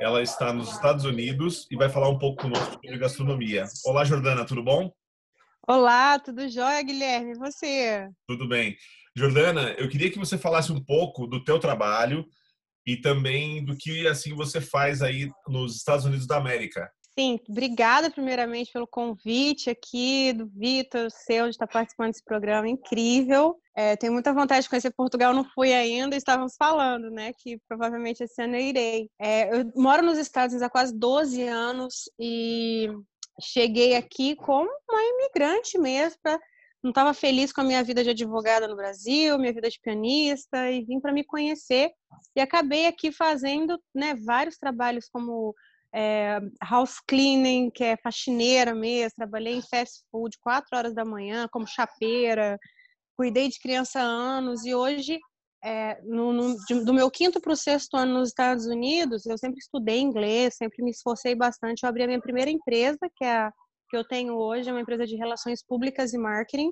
Ela está nos Estados Unidos e vai falar um pouco conosco sobre gastronomia. Olá, Jordana, tudo bom? Olá, tudo jóia, Guilherme? E você? Tudo bem. Jordana, eu queria que você falasse um pouco do teu trabalho e também do que assim você faz aí nos Estados Unidos da América. Sim, obrigada primeiramente pelo convite aqui do Vitor, seu, de estar participando desse programa incrível. É, tenho muita vontade de conhecer Portugal, não fui ainda, estávamos falando, né, que provavelmente esse ano eu irei. É, eu moro nos Estados Unidos há quase 12 anos e cheguei aqui como uma imigrante mesmo, pra, não estava feliz com a minha vida de advogada no Brasil, minha vida de pianista, e vim para me conhecer. E acabei aqui fazendo né, vários trabalhos como é, house cleaning, que é faxineira mesmo, trabalhei em fast food quatro horas da manhã como chapeira, cuidei de criança há anos e hoje é, no, no, de, do meu quinto para o sexto ano nos Estados Unidos, eu sempre estudei inglês, sempre me esforcei bastante. Eu abri a minha primeira empresa, que é a que eu tenho hoje, é uma empresa de relações públicas e marketing,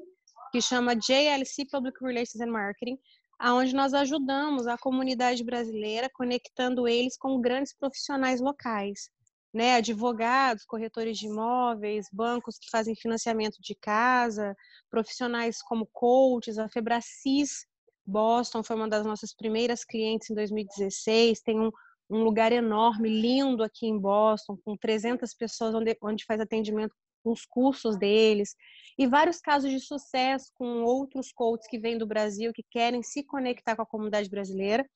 que chama JLC Public Relations and Marketing, aonde nós ajudamos a comunidade brasileira, conectando eles com grandes profissionais locais, né? Advogados, corretores de imóveis, bancos que fazem financiamento de casa, profissionais como coaches, a Febracis Boston foi uma das nossas primeiras clientes em 2016, tem um, um lugar enorme, lindo aqui em Boston, com 300 pessoas onde, onde faz atendimento com os cursos deles, e vários casos de sucesso com outros coaches que vêm do Brasil, que querem se conectar com a comunidade brasileira.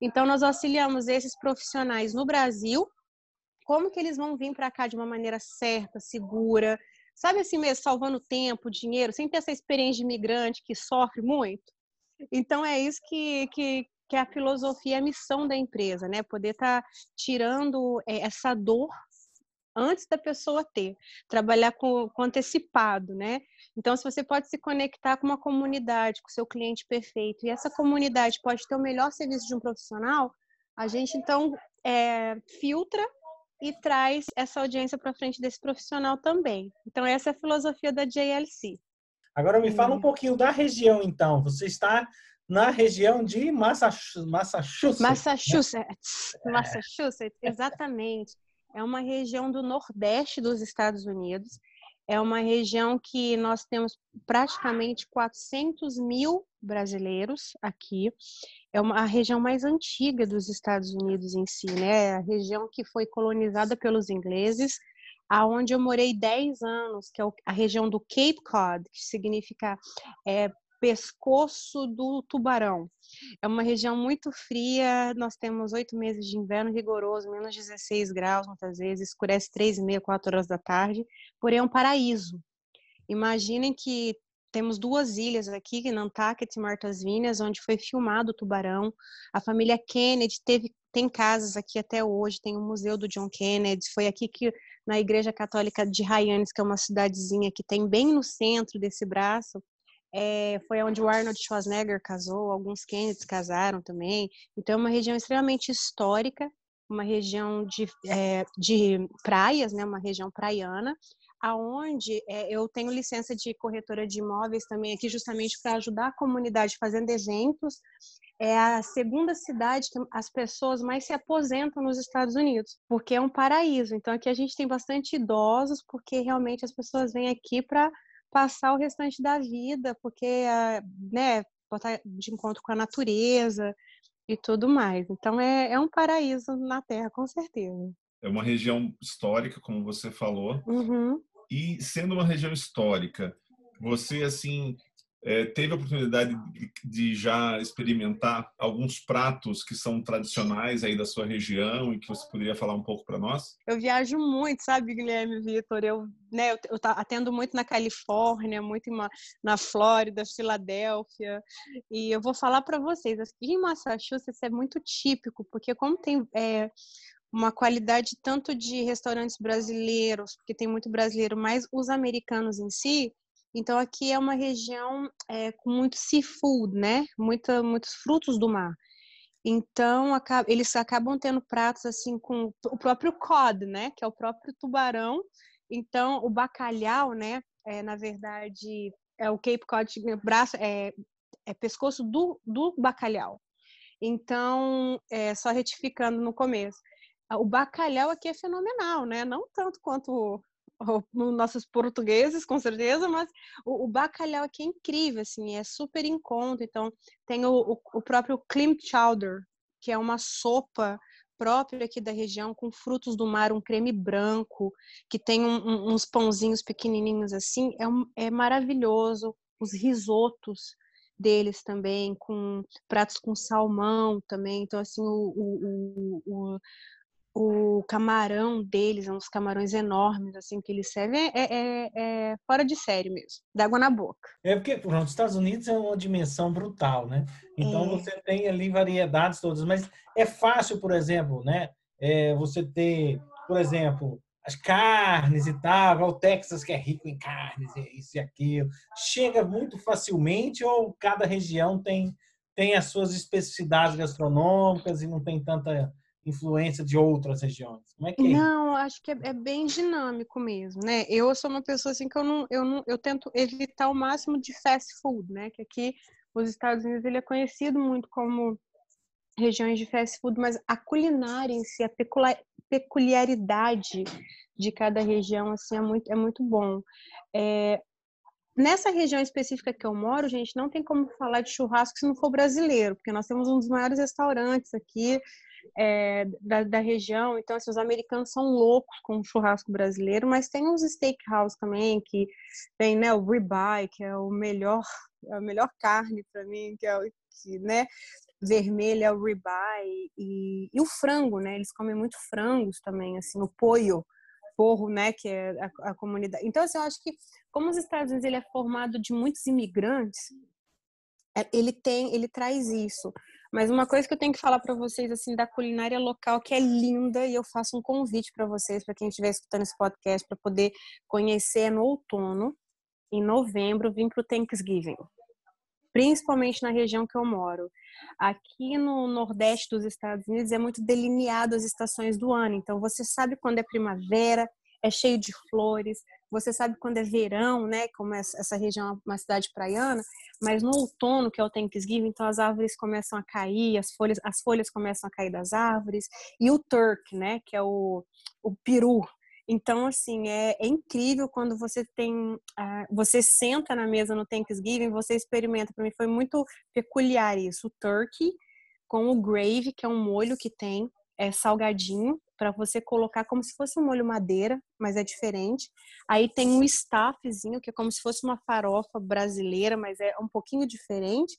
Então, nós auxiliamos esses profissionais no Brasil, como que eles vão vir para cá de uma maneira certa, segura, sabe assim mesmo, salvando tempo, dinheiro, sem ter essa experiência de imigrante que sofre muito. Então, é isso que, que, que é a filosofia, a missão da empresa, né? Poder estar tá tirando eh, essa dor antes da pessoa ter, trabalhar com, com, antecipado, né? Então, se você pode se conectar com uma comunidade, com seu cliente perfeito, e essa comunidade pode ter o melhor serviço de um profissional, a gente então é, filtra e traz essa audiência para frente desse profissional também. Então, essa é a filosofia da JLC. Agora me fala um pouquinho da região, então. Você está na região de Massachusetts. Massachusetts, né? Massachusetts, exatamente é uma região do nordeste dos Estados Unidos. É uma região que nós temos praticamente 400 mil brasileiros aqui. É uma, a região mais antiga dos Estados Unidos em si, né? É a região que foi colonizada pelos ingleses, aonde eu morei 10 anos, que é a região do Cape Cod, que significa é, pescoço do tubarão. É uma região muito fria, nós temos oito meses de inverno rigoroso, menos 16 graus muitas vezes, escurece três e meia, quatro horas da tarde, porém é um paraíso. Imaginem que temos duas ilhas aqui, Nantucket e Martas Vinhas, onde foi filmado o tubarão. A família Kennedy teve, tem casas aqui até hoje, tem o Museu do John Kennedy. Foi aqui que, na Igreja Católica de Hyannis, que é uma cidadezinha que tem bem no centro desse braço, é, foi onde o Arnold Schwarzenegger casou, alguns Kennedys casaram também. Então, é uma região extremamente histórica, uma região de, é, de praias, né, uma região praiana, aonde é, eu tenho licença de corretora de imóveis também aqui, justamente para ajudar a comunidade fazendo eventos. É a segunda cidade que as pessoas mais se aposentam nos Estados Unidos, porque é um paraíso. Então, aqui a gente tem bastante idosos, porque realmente as pessoas vêm aqui para passar o restante da vida, porque, ah, né, botar de encontro com a natureza e tudo mais. Então, é, é um paraíso na Terra, com certeza. É uma região histórica, como você falou. Uhum. E sendo uma região histórica, você, assim, é, teve a oportunidade de, já experimentar alguns pratos que são tradicionais aí da sua região e que você poderia falar um pouco para nós? Eu viajo muito, sabe, Guilherme Vitor? Eu, né, eu, eu atendo muito na Califórnia, muito uma, na Flórida, Filadélfia, e eu vou falar para vocês, aqui em Massachusetts é muito típico, porque como tem é, uma qualidade tanto de restaurantes brasileiros, porque tem muito brasileiro, mas os americanos em si. Então aqui é uma região é, com muito seafood, né? Muita, muitos frutos do mar. Então eles acabam tendo pratos assim com o próprio cod, né? Que é o próprio tubarão. Então o bacalhau, né? É, na verdade é o Cape Cod, braço, é, é pescoço do, do bacalhau. Então, é, só retificando no começo, o bacalhau aqui é fenomenal, né? Não tanto quanto os nossos portugueses, com certeza, mas o, o, bacalhau aqui é incrível, assim, é super em conta. Então, tem o, o, o próprio clam chowder, que é uma sopa própria aqui da região, com frutos do mar, um creme branco, que tem um, um, uns pãozinhos pequenininhos assim, é, um, é maravilhoso. Os risotos deles também, com pratos com salmão também. Então, assim, o, o, o, o camarão deles, é uns camarões enormes, assim, que eles servem, é, é, é fora de série mesmo, dá água na boca. É porque, pronto, os Estados Unidos é uma dimensão brutal, né? Então, é. você tem ali variedades todas, mas é fácil, por exemplo, né? É, você ter, por exemplo, as carnes e tal, o Texas que é rico em carnes, isso e aquilo. Chega muito facilmente ou cada região tem, tem as suas especificidades gastronômicas e não tem tanta influência de outras regiões? Como é que é? Não, acho que é, é, bem dinâmico mesmo, né? Eu sou uma pessoa assim que eu não, eu não, eu tento evitar o máximo de fast food, né? Que aqui os Estados Unidos ele é conhecido muito como regiões de fast food, mas a culinária em si, a peculiaridade de cada região assim é muito é muito bom. É, Nessa região específica que eu moro, gente, não tem como falar de churrasco se não for brasileiro, porque nós temos um dos maiores restaurantes aqui, é, da, da, região. Então, assim, os americanos são loucos com o churrasco brasileiro, mas tem uns steakhouse também, que tem né, o ribeye, que é o melhor, é a melhor carne para mim, que é o que, né, vermelho é o ribeye, e, e o frango, né? Eles comem muito frangos também, assim, o poio, porro, né, que é a, a, comunidade. Então, assim, eu acho que como os Estados Unidos ele é formado de muitos imigrantes, é, ele tem, ele traz isso. Mas uma coisa que eu tenho que falar para vocês assim da culinária local que é linda e eu faço um convite para vocês, para quem estiver escutando esse podcast, para poder conhecer no outono, em novembro, vim para o Thanksgiving, principalmente na região que eu moro. Aqui no Nordeste dos Estados Unidos é muito delineado as estações do ano, então você sabe quando é primavera, é cheio de flores, você sabe quando é verão, né? Como essa região é uma cidade praiana, mas no outono, que é o Thanksgiving, então as árvores começam a cair, as folhas, as folhas começam a cair das árvores, e o turk, né? Que é o, o peru. Então, assim, é, é incrível quando você tem, uh, você senta na mesa no Thanksgiving, você experimenta. Para mim foi muito peculiar isso, o turkey com o gravy, que é um molho que tem, é salgadinho, para você colocar como se fosse um molho madeira, mas é diferente. Aí tem um staffzinho, que é como se fosse uma farofa brasileira, mas é um pouquinho diferente.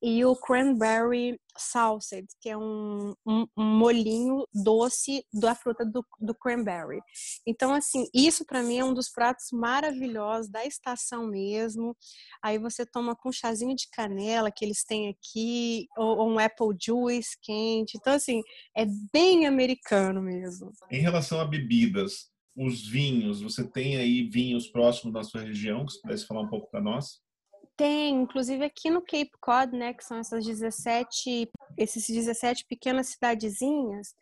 E o cranberry salsa, que é um, um, um molhinho doce da fruta do, do cranberry. Então, assim, isso para mim é um dos pratos maravilhosos da estação mesmo. Aí você toma com um chazinho de canela que eles têm aqui, ou, ou um apple juice quente. Então, assim, é bem americano mesmo mesmo. Em relação a bebidas, os vinhos, você tem aí vinhos próximos da sua região, que você pudesse falar um pouco para nós? Tem, inclusive aqui no Cape Cod, né, que são essas 17, esses 17 pequenas cidadezinhas,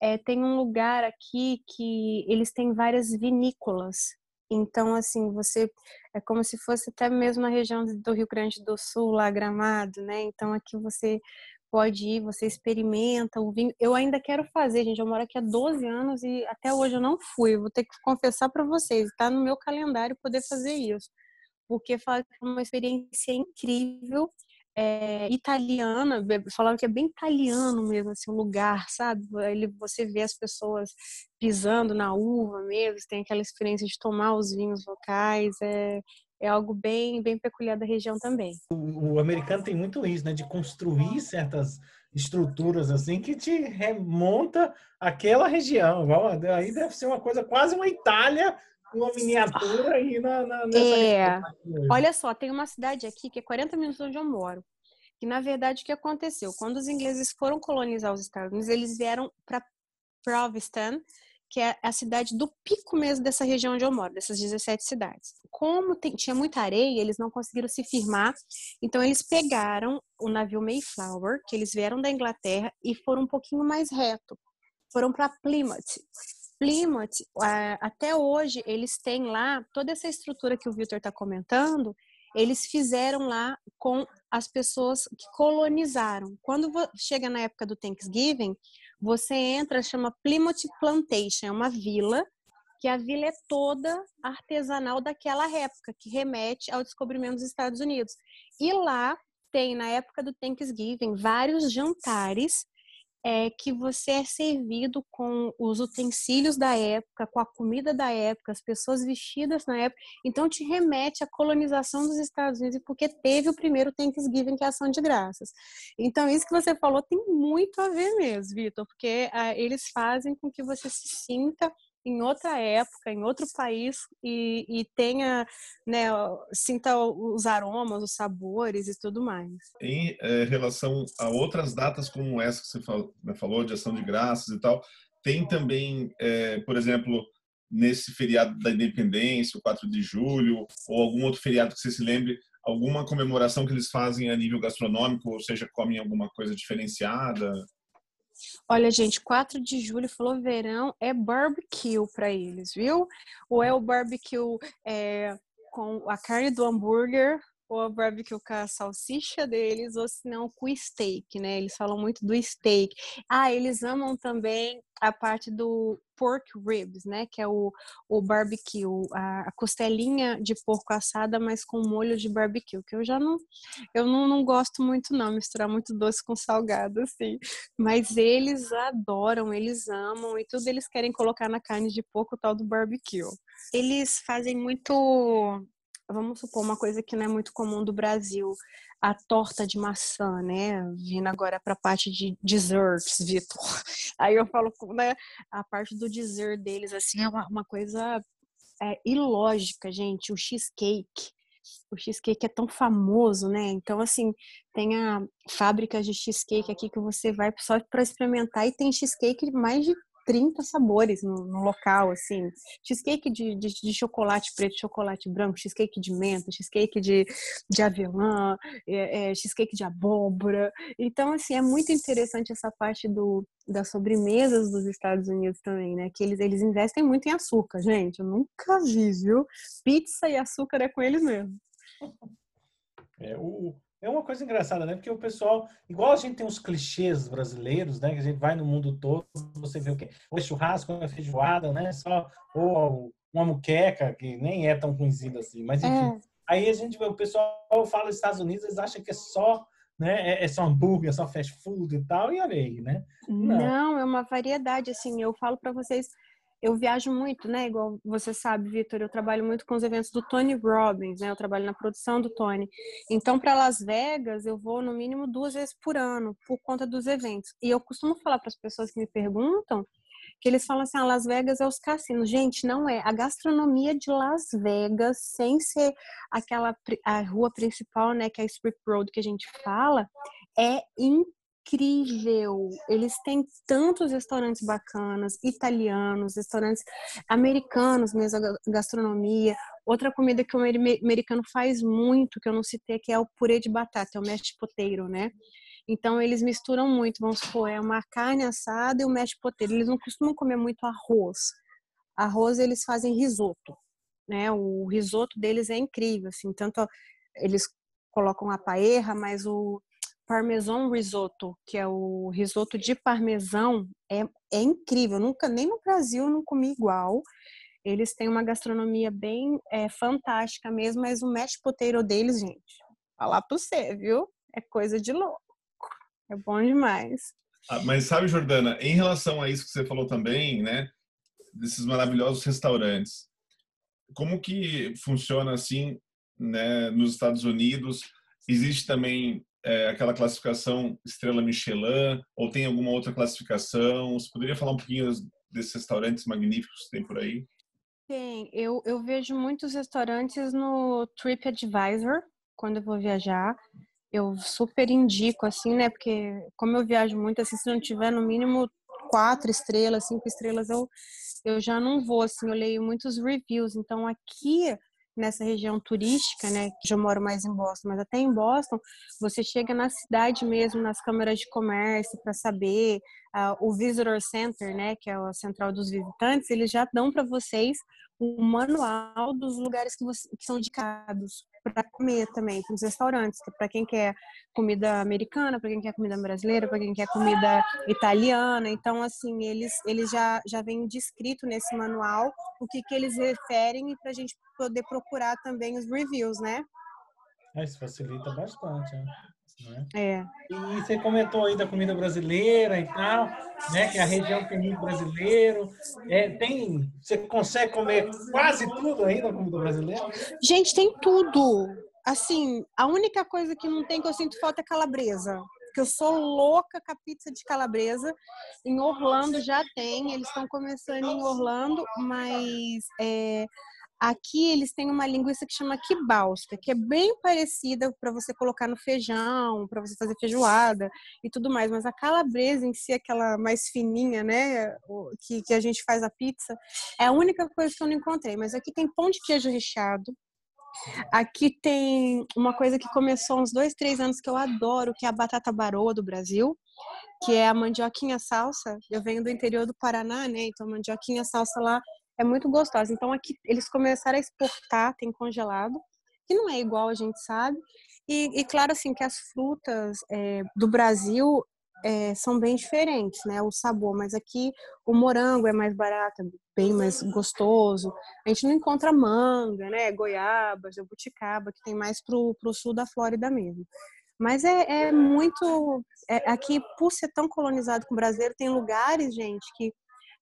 é, tem um lugar aqui que eles têm várias vinícolas. Então, assim, você é como se fosse até mesmo na região do Rio Grande do Sul, lá Gramado, né? Então, aqui você pode ir, você experimenta o vinho. Eu ainda quero fazer, gente. Eu moro aqui há 12 anos e até hoje eu não fui. Vou ter que confessar para vocês, está no meu calendário poder fazer isso. Porque que é uma experiência incrível, é, italiana, falaram que é bem italiano mesmo, assim, o lugar, sabe? Ele, você vê as pessoas pisando na uva mesmo, tem aquela experiência de tomar os vinhos locais, é, é algo bem, bem peculiar da região também. O, o, americano tem muito isso, né, de construir certas estruturas assim que te remonta aquela região. Aí deve ser uma coisa quase uma Itália, uma miniatura aí na, na nessa É. Olha só, tem uma cidade aqui que é 40 minutos onde eu moro. Que na verdade o que aconteceu? Quando os ingleses foram colonizar os Estados Unidos, eles vieram para Provincetown, que é a cidade do pico mesmo dessa região onde eu moro, dessas 17 cidades. Como tem, tinha muita areia, eles não conseguiram se firmar, então eles pegaram o navio Mayflower, que eles vieram da Inglaterra, e foram um pouquinho mais reto. Foram para Plymouth. Plymouth, até hoje, eles têm lá toda essa estrutura que o Victor está comentando, eles fizeram lá com as pessoas que colonizaram. Quando chega na época do Thanksgiving, você entra, chama Plymouth Plantation, é uma vila, que a vila é toda artesanal daquela época, que remete ao descobrimento dos Estados Unidos. E lá tem, na época do Thanksgiving, vários jantares é que você é servido com os utensílios da época, com a comida da época, as pessoas vestidas na época. Então, te remete à colonização dos Estados Unidos, porque teve o primeiro Thanksgiving, que é a ação de graças. Então, isso que você falou tem muito a ver mesmo, Vitor, porque ah, eles fazem com que você se sinta em outra época, em outro país e, e tenha, né, sinta os aromas, os sabores e tudo mais. Em é, relação a outras datas como essa que você falou, né, falou, de ação de graças e tal, tem também, é, por exemplo, nesse feriado da Independência, o 4 de julho, ou algum outro feriado que você se lembre, alguma comemoração que eles fazem a nível gastronômico, ou seja, comem alguma coisa diferenciada? Olha, gente, 4 de julho falou verão, é barbecue para eles, viu? Ou é o barbecue é, com a carne do hambúrguer, ou a barbecue com a salsicha deles, ou se não com steak, né? Eles falam muito do steak. Ah, eles amam também a parte do pork ribs, né? Que é o, o barbecue, a, a costelinha de porco assada, mas com molho de barbecue, que eu já não, eu não, não gosto muito não, misturar muito doce com salgado, assim. Mas eles adoram, eles amam, e tudo eles querem colocar na carne de porco, o tal do barbecue. Eles fazem muito vamos supor, uma coisa que não é muito comum do Brasil, a torta de maçã, né? Vindo agora para a parte de desserts, Vitor. Aí eu falo, né? A parte do dessert deles, assim, é uma, uma coisa é, ilógica, gente. O cheesecake. O cheesecake é tão famoso, né? Então, assim, tem a fábrica de cheesecake aqui que você vai só para experimentar e tem cheesecake mais de 30 sabores no, no local, assim. Cheesecake de, de, de, chocolate preto, chocolate branco, cheesecake de menta, cheesecake de, de avelã, é, é, cheesecake de abóbora. Então, assim, é muito interessante essa parte do, das sobremesas dos Estados Unidos também, né? Que eles, eles investem muito em açúcar, gente. Eu nunca vi, viu? Pizza e açúcar é com eles mesmo. É, o, é uma coisa engraçada, né? Porque o pessoal, igual a gente tem os clichês brasileiros, né? Que a gente vai no mundo todo, você vê o quê? Ou é churrasco, ou é feijoada, né? Só, ou uma muqueca, que nem é tão conhecida assim. Mas, enfim. É. Aí a gente vê, o pessoal fala Estados Unidos, eles acham que é só né? É, é, só hambúrguer, é só fast food e tal, e olha aí, né? Não, Não é uma variedade, assim, eu falo para vocês, eu viajo muito, né? Igual você sabe, Vitor, eu trabalho muito com os eventos do Tony Robbins, né? Eu trabalho na produção do Tony. Então, para Las Vegas, eu vou no mínimo duas vezes por ano, por conta dos eventos. E eu costumo falar para as pessoas que me perguntam que eles falam assim: ah, Las Vegas é os cassinos. Gente, não é. A gastronomia de Las Vegas, sem ser aquela a rua principal, né, que é a Strip Road que a gente fala, é incrível incrível. Eles têm tantos restaurantes bacanas, italianos, restaurantes americanos mesmo, gastronomia. Outra comida que o americano faz muito, que eu não citei, que é o purê de batata, é o mashed potato, né? Então eles misturam muito, vamos supor, é uma carne assada e o mashed potato. Eles não costumam comer muito arroz. Arroz eles fazem risoto, né? O risoto deles é incrível, assim, tanto eles colocam a paella, mas o parmesão risotto, que é o risoto de parmesão, é, é incrível. Nunca, nem no Brasil não comi igual. Eles têm uma gastronomia bem é, fantástica mesmo, mas o mashed potato deles, gente, falar pra você, viu? É coisa de louco. É bom demais. Ah, mas sabe, Jordana, em relação a isso que você falou também, né? Desses maravilhosos restaurantes. Como que funciona assim, né, nos Estados Unidos? Existe também é, aquela classificação Estrela Michelin ou tem alguma outra classificação? Você poderia falar um pouquinho desses restaurantes magníficos que tem por aí? Tem, eu, eu vejo muitos restaurantes no TripAdvisor quando eu vou viajar. Eu super indico, assim, né? Porque como eu viajo muito, assim, se não tiver no mínimo quatro estrelas, cinco estrelas, eu, eu já não vou, assim, eu leio muitos reviews. Então, aqui nessa região turística, né, que eu moro mais em Boston, mas até em Boston, você chega na cidade mesmo, nas câmaras de comércio, para saber, uh, o Visitor Center, né, que é a central dos visitantes, eles já dão para vocês um manual dos lugares que, você, que são indicados para comer também, para os restaurantes, para quem quer comida americana, para quem quer comida brasileira, para quem quer comida italiana. Então, assim, eles, eles já, já vêm descrito nesse manual o que, que eles referem e para a gente poder procurar também os reviews, né? É, isso facilita bastante, né? Né? É. E você comentou aí da comida brasileira e tal, né? Que a região tem muito brasileiro. É, tem, você consegue comer quase tudo aí da comida brasileira? Gente, tem tudo. Assim, a única coisa que não tem que eu sinto falta é calabresa. Que eu sou louca com a pizza de calabresa. Em Orlando já tem, eles estão começando em Orlando, mas é, Aqui eles têm uma linguiça que chama kibalska, que é bem parecida para você colocar no feijão, para você fazer feijoada e tudo mais. Mas a calabresa em si, aquela mais fininha, né, que, que a gente faz a pizza, é a única coisa que eu não encontrei. Mas aqui tem pão de queijo recheado. Aqui tem uma coisa que começou uns dois, três anos que eu adoro, que é a batata baroa do Brasil, que é a mandioquinha salsa. Eu venho do interior do Paraná, né? Então, mandioquinha salsa lá é muito gostosa. Então aqui eles começaram a exportar, tem congelado, que não é igual a gente sabe. E, e claro assim que as frutas é, do Brasil é, são bem diferentes, né? O sabor, mas aqui o morango é mais barato, bem mais gostoso. A gente não encontra manga, né? Goiaba, jabuticaba, que tem mais pro, pro sul da Flórida mesmo. Mas é, é muito. É, aqui, por ser tão colonizado com o brasileiro, tem lugares, gente, que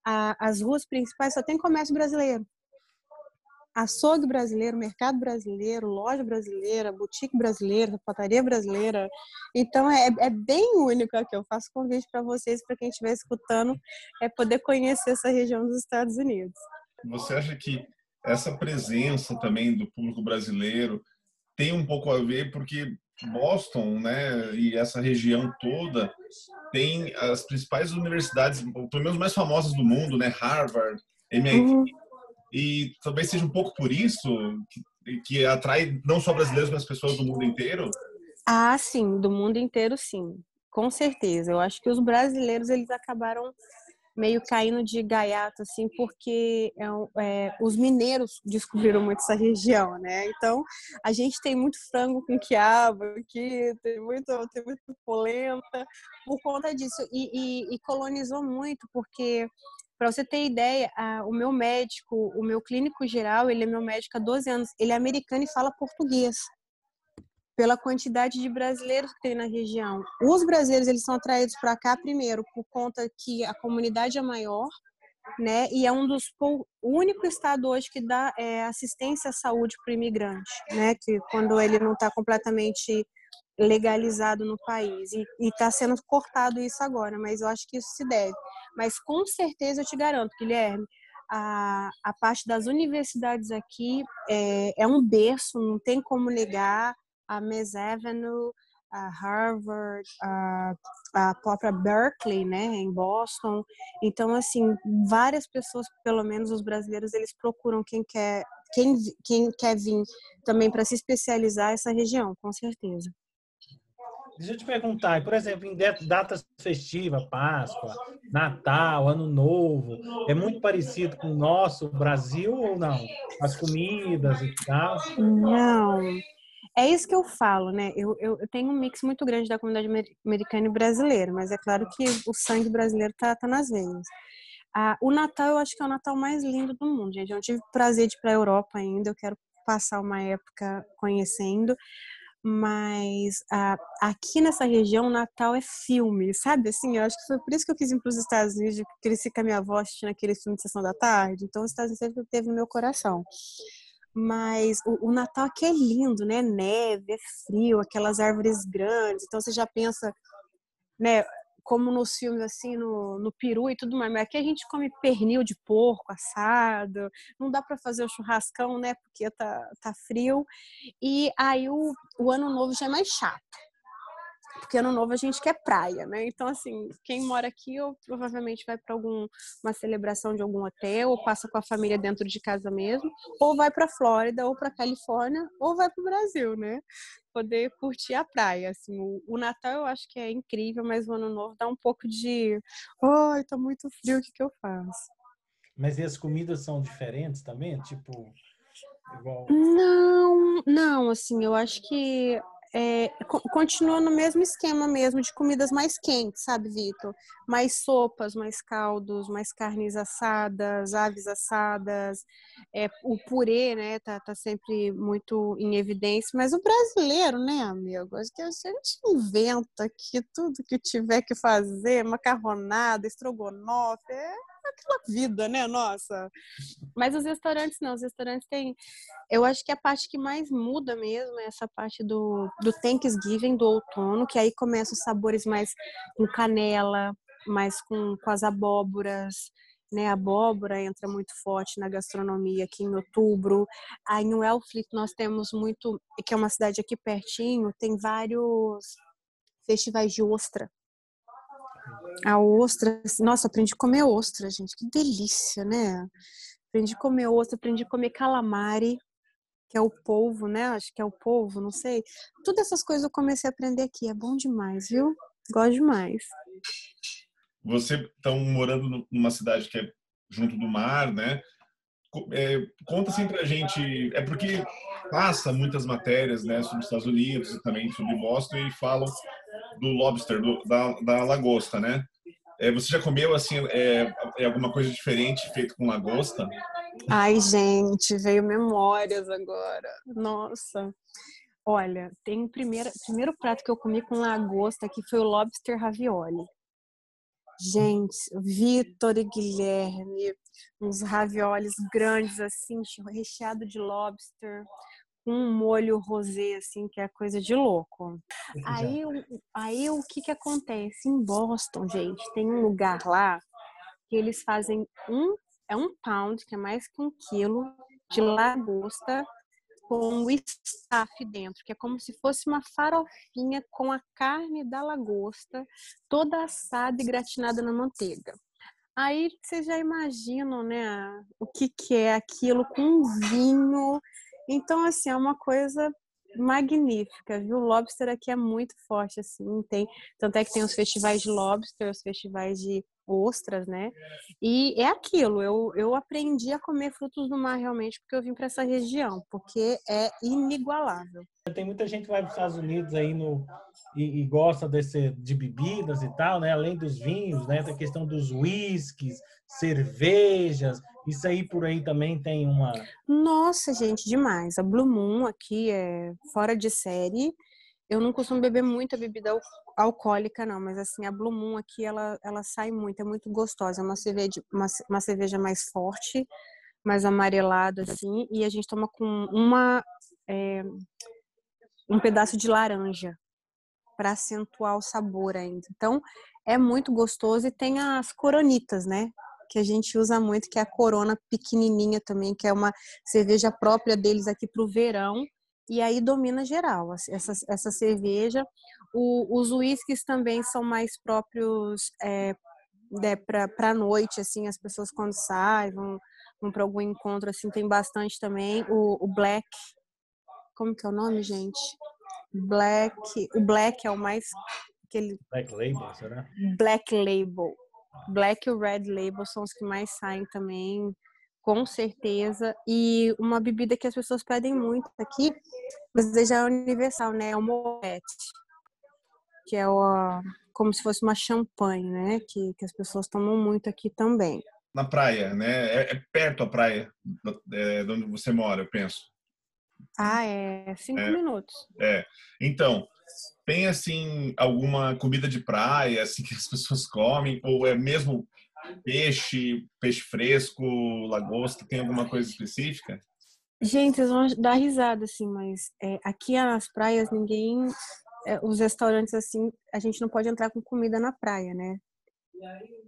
a, as ruas principais só tem comércio brasileiro. Açougue brasileiro, mercado brasileiro, loja brasileira, boutique brasileira, pataria brasileira. Então é, é bem único aqui. Eu faço convite para vocês, para quem estiver escutando, é poder conhecer essa região dos Estados Unidos. Você acha que essa presença também do público brasileiro tem um pouco a ver porque Boston, né, e essa região toda tem as principais universidades, pelo menos mais famosas do mundo, né, Harvard, MIT, uhum. e talvez seja um pouco por isso que, que atrai não só brasileiros, mas pessoas do mundo inteiro. Ah, sim, do mundo inteiro, sim, com certeza. Eu acho que os brasileiros eles acabaram meio caindo de gaiato, assim, porque é, é, os mineiros descobriram muito essa região, né? Então, a gente tem muito frango com quiabo aqui, tem muito, tem muito polenta por conta disso. E, e, e colonizou muito, porque para você ter ideia, a, o meu médico, o meu clínico geral, ele é meu médico há 12 anos, ele é americano e fala português pela quantidade de brasileiros que tem na região. Os brasileiros eles são atraídos para cá primeiro por conta que a comunidade é maior, né? E é um dos o único estado hoje que dá é, assistência à saúde para o imigrante, né? Que quando ele não está completamente legalizado no país e está sendo cortado isso agora, mas eu acho que isso se deve. Mas com certeza eu te garanto, Guilherme, a, a parte das universidades aqui é, é um berço, não tem como negar a Miss Avenue, a Harvard, a, a própria Berkeley, né, em Boston. Então, assim, várias pessoas, pelo menos os brasileiros, eles procuram quem quer, quem, quem quer vir também para se especializar essa região, com certeza. Deixa eu te perguntar, por exemplo, em datas festivas, Páscoa, Natal, Ano Novo, é muito parecido com o nosso Brasil ou não? As comidas e tal? Não. É isso que eu falo, né? Eu, eu, eu, tenho um mix muito grande da comunidade americana e brasileira, mas é claro que o sangue brasileiro tá, tá nas veias. Ah, o Natal, eu acho que é o Natal mais lindo do mundo, gente. Eu não tive prazer de ir para a Europa ainda, eu quero passar uma época conhecendo, mas ah, aqui nessa região Natal é filme, sabe? Assim, eu acho que foi por isso que eu quis ir para os Estados Unidos, cresci com a minha avó assistindo aquele filme de Sessão da Tarde, então os Estados Unidos sempre teve no meu coração. Mas o, o, Natal aqui é lindo, né? Neve, é frio, aquelas árvores grandes. Então você já pensa, né? Como nos filmes, assim, no, no peru e tudo mais. Mas aqui a gente come pernil de porco assado. Não dá para fazer o churrascão, né? Porque tá, tá frio. E aí o, o ano novo já é mais chato. Porque ano novo a gente quer praia, né? Então, assim, quem mora aqui ou provavelmente vai para alguma celebração de algum hotel, ou passa com a família dentro de casa mesmo, ou vai para Flórida, ou para Califórnia, ou vai para o Brasil, né? Poder curtir a praia. Assim, o, o, Natal eu acho que é incrível, mas o ano novo dá um pouco de. Ai, tá muito frio, o que, que eu faço? Mas e as comidas são diferentes também? Tipo. Igual... Não, não, assim, eu acho que é, continua no mesmo esquema mesmo de comidas mais quentes, sabe, Vitor? Mais sopas, mais caldos, mais carnes assadas, aves assadas, é, o purê, né, tá, tá sempre muito em evidência, mas o brasileiro, né, amigo, acho que a gente inventa que tudo que tiver que fazer, macarronada, estrogonofe, é aquela vida, né, nossa. Mas os restaurantes não, os restaurantes têm. Eu acho que a parte que mais muda mesmo é essa parte do, do Thanksgiving, do outono, que aí começa os sabores mais com canela, mais com, com as abóboras. Né, a abóbora entra muito forte na gastronomia aqui em outubro. Aí no Elfleet nós temos muito, que é uma cidade aqui pertinho, tem vários festivais de ostra. A ostra, nossa, aprendi a comer ostra, gente, que delícia, né? Aprendi a comer ostra, aprendi a comer calamari, que é o polvo, né? Acho que é o polvo, não sei. Todas essas coisas eu comecei a aprender aqui, é bom demais, viu? Gosto demais. Você está morando numa cidade que é junto do mar, né? É, conta assim pra gente, é porque passa muitas matérias, né, sobre os Estados Unidos e também sobre Boston e falam do lobster, do, da, da lagosta, né? É, você já comeu assim é, é, alguma coisa diferente feito com lagosta? Ai, gente, veio memórias agora. Nossa. Olha, tem o primeiro, primeiro prato que eu comi com lagosta que foi o lobster ravioli. Gente, Vitor e Guilherme, uns raviolis grandes assim, recheado de lobster, um molho rosé, assim, que é coisa de louco. Aí, aí o que que acontece? Em Boston, gente, tem um lugar lá que eles fazem um, é um pound, que é mais que um quilo, de lagosta com o staff dentro, que é como se fosse uma farofinha com a carne da lagosta, toda assada e gratinada na manteiga. Aí vocês já imaginam, né, o que, que é aquilo com vinho então, assim, é uma coisa magnífica, viu? O lobster aqui é muito forte, assim, tem, tanto é que tem os festivais de lobster, os festivais de ostras, né? E é aquilo, eu, eu aprendi a comer frutos do mar realmente porque eu vim para essa região, porque é inigualável. Tem muita gente que vai para os Estados Unidos aí no, e, e, gosta desse, de bebidas e tal, né? Além dos vinhos, né? Tem a questão dos whiskies, cervejas, isso aí por aí também tem uma. Nossa, gente, demais. A Blue Moon aqui é fora de série. Eu não costumo beber muita bebida al alcoólica, não, mas assim, a Blue Moon aqui ela, ela sai muito, é muito gostosa. É uma cerveja, uma, uma cerveja mais forte, mais amarelada, assim, e a gente toma com uma. É, um pedaço de laranja para acentuar o sabor ainda. Então, é muito gostoso e tem as coronitas, né? Que a gente usa muito, que é a Corona pequenininha também, que é uma cerveja própria deles aqui para o verão. E aí domina geral essa, essa cerveja. O, os uísques também são mais próprios é, né, para a noite, assim, as pessoas quando saem, vão, vão para algum encontro, assim, tem bastante também. O, o Black, como que é o nome, gente? Black, o Black é o mais aquele Black Label, será? Black Label. Black e o Red Label são os que mais saem também, com certeza. E uma bebida que as pessoas pedem muito aqui, mas já é universal, né? É o Moet, que é o, como se fosse uma champanhe, né? Que, que as pessoas tomam muito aqui também. Na praia, né? É, é perto a praia é, de onde você mora, eu penso. Ah, é cinco é, minutos. É. Então, tem assim alguma comida de praia assim que as pessoas comem ou é mesmo peixe, peixe fresco, lagosta, tem alguma coisa específica? Gente, vocês vão dar risada assim, mas é, aqui nas praias ninguém, é, os restaurantes assim, a gente não pode entrar com comida na praia, né?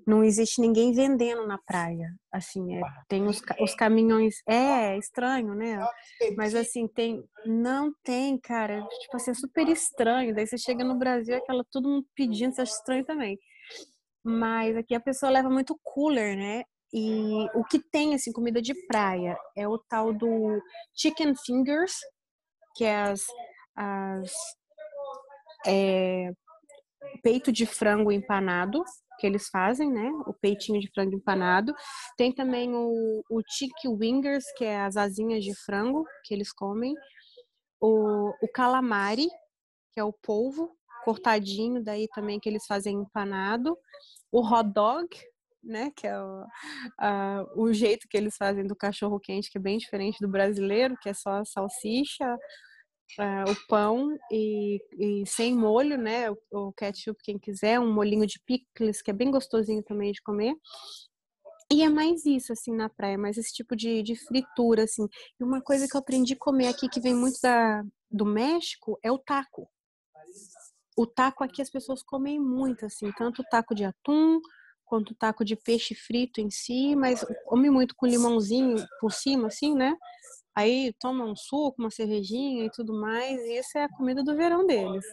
Não existe ninguém vendendo na praia. Assim, é, tem os, os caminhões. É, é estranho, né? Mas assim, tem. Não tem, cara. Tipo assim, é super estranho. Daí você chega no Brasil, aquela todo mundo pedindo, você acha estranho também. Mas aqui a pessoa leva muito cooler, né? E o que tem, assim, comida de praia é o tal do chicken fingers, que é as, as é, peito de frango empanado, que eles fazem, né? O peitinho de frango empanado. Tem também o, o chicken wingers, que é as asinhas de frango que eles comem. O, o calamari, que é o polvo cortadinho, daí também que eles fazem empanado. O hot dog, né? Que é o, a, o jeito que eles fazem do cachorro quente, que é bem diferente do brasileiro, que é só salsicha, uh, o pão e, e, sem molho, né? O, o, ketchup, quem quiser, um molinho de picles, que é bem gostosinho também de comer. E é mais isso, assim, na praia, mais esse tipo de, de fritura, assim. E uma coisa que eu aprendi a comer aqui, que vem muito da, do México, é o taco. O taco aqui as pessoas comem muito, assim, tanto o taco de atum, quanto o taco de peixe frito em si, mas come muito com limãozinho por cima, assim, né? Aí toma um suco, uma cervejinha e tudo mais, e essa é a comida do verão deles.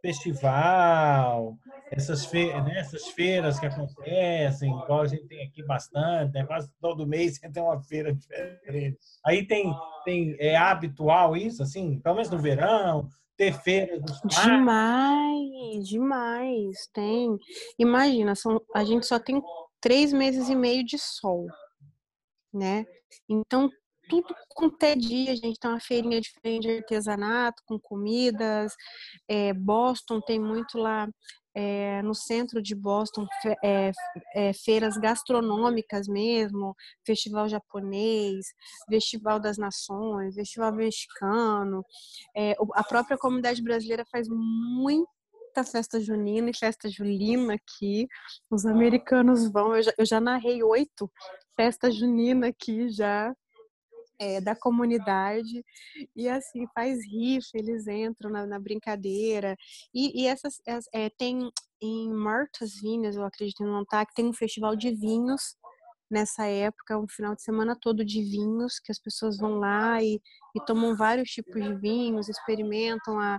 Festival, essas, fe né, essas feiras que acontecem, igual a gente tem aqui bastante, né? quase todo mês tem uma feira diferente. Aí tem, tem é habitual isso, assim, pelo menos no verão, ter feiras nos Demais, demais, tem. Imagina, são, a gente só tem três meses e meio de sol, né? Então tudo quanto é dia, gente tem uma feirinha diferente de artesanato, com comidas. É, Boston tem muito lá é, no centro de Boston é, é, feiras gastronômicas mesmo, festival japonês, festival das nações, festival mexicano. a própria comunidade brasileira faz muita festa junina e festa julina aqui. Os americanos vão, eu já, eu já narrei oito festas juninas aqui já é, da comunidade e assim faz rifa, eles entram na, na brincadeira e, e essas é, tem em Martas Vinhas, eu acredito em Montac, tem um festival de vinhos nessa época, um final de semana todo de vinhos, que as pessoas vão lá e, e tomam vários tipos de vinhos, experimentam a,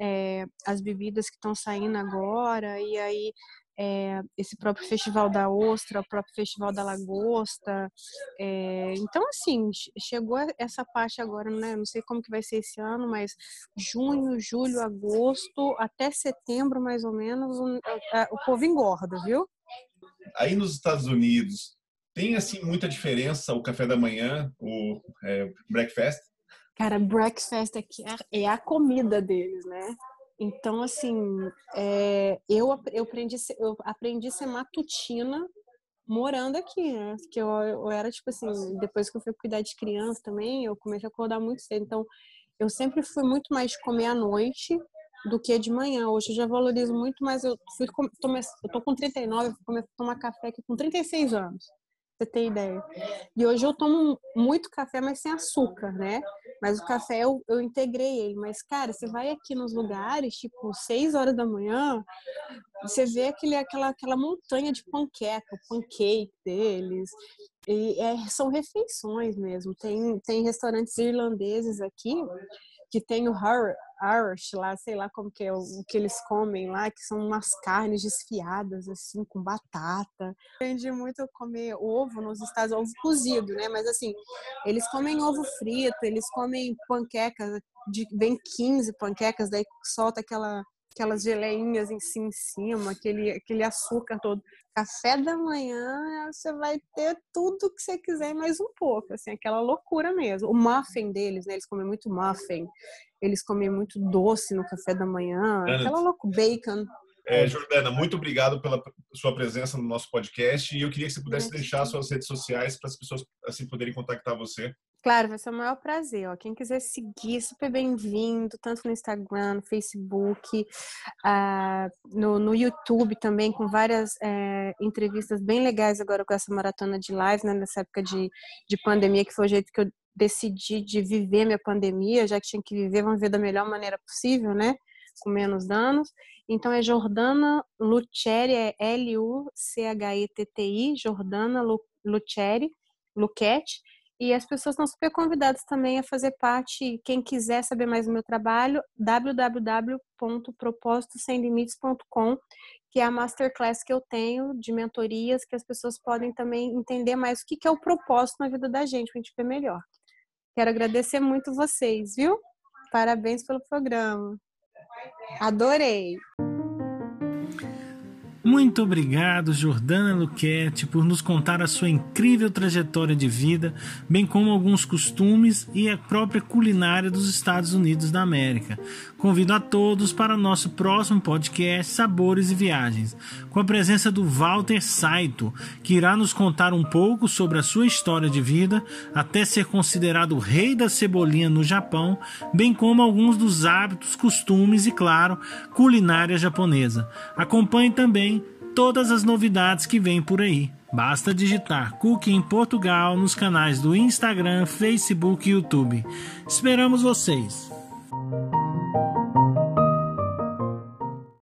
é, as bebidas que estão saindo agora, e aí é, esse próprio Festival da Ostra, o próprio Festival da Lagosta. É, então, assim, chegou essa parte agora, né? Não sei como que vai ser esse ano, mas junho, julho, agosto, até setembro, mais ou menos, o, o povo engorda, viu? Aí nos Estados Unidos, tem, assim, muita diferença o café da manhã, o é, breakfast? Cara, breakfast aqui é, é a comida deles, né? Então, assim, é, eu, eu, aprendi, eu aprendi a ser matutina morando aqui, né? Porque eu, eu era, tipo assim, depois que eu fui cuidar de criança também, eu comecei a acordar muito cedo. Então, eu sempre fui muito mais comer à noite do que de manhã. Hoje eu já valorizo muito mais. Eu, fui, eu tô com 39, eu a tomar café aqui com 36 anos você ter ideia. E hoje eu tomo muito café, mas sem açúcar, né? Mas o café eu, eu integrei ele. Mas, cara, você vai aqui nos lugares, tipo, 6 horas da manhã, você vê aquele, aquela, aquela montanha de panqueca, o pancake deles. E é, são refeições mesmo. Tem, tem restaurantes irlandeses aqui que tem o Irish lá, sei lá como que é o, que eles comem lá, que são umas carnes desfiadas, assim, com batata. Aprendi muito a comer ovo nos Estados ovo cozido, né? Mas assim, eles comem ovo frito, eles comem panquecas, de, vem 15 panquecas, daí solta aquela aquelas geleinhas em, si, em cima, aquele, aquele açúcar todo. Café da manhã, você vai ter tudo que você quiser mais um pouco, assim, aquela loucura mesmo. O muffin deles, né? Eles comem muito muffin, eles comem muito doce no café da manhã, aquela loucura, bacon. É, Jordana, muito obrigado pela sua presença no nosso podcast e eu queria que você pudesse deixar suas redes sociais para as pessoas assim poderem contactar você. Claro, vai ser o maior prazer. Ó. Quem quiser seguir, super bem-vindo, tanto no Instagram, no Facebook, uh, no, no, YouTube também, com várias é, entrevistas bem legais agora com essa maratona de live, né, nessa época de, de pandemia, que foi o jeito que eu decidi de viver minha pandemia, já que tinha que viver, vamos ver da melhor maneira possível, né? Com menos danos. Então é Jordana Luccheri, é L-U-C-H-E-T-T-I, Jordana Luccheri, Luquete. E as pessoas estão super convidadas também a fazer parte, quem quiser saber mais do meu trabalho, www.propositosemlimites.com, que é a masterclass que eu tenho de mentorias, que as pessoas podem também entender mais o que é o propósito na vida da gente, para a gente ver melhor. Quero agradecer muito vocês, viu? Parabéns pelo programa. Adorei! Muito obrigado, Jordana Luquete, por nos contar a sua incrível trajetória de vida, bem como alguns costumes e a própria culinária dos Estados Unidos da América. Convido a todos para o nosso próximo podcast Sabores e Viagens, com a presença do Walter Saito, que irá nos contar um pouco sobre a sua história de vida, até ser considerado o rei da cebolinha no Japão, bem como alguns dos hábitos, costumes e, claro, culinária japonesa. Acompanhe também todas as novidades que vêm por aí. Basta digitar Cookie em Portugal nos canais do Instagram, Facebook e YouTube. Esperamos vocês!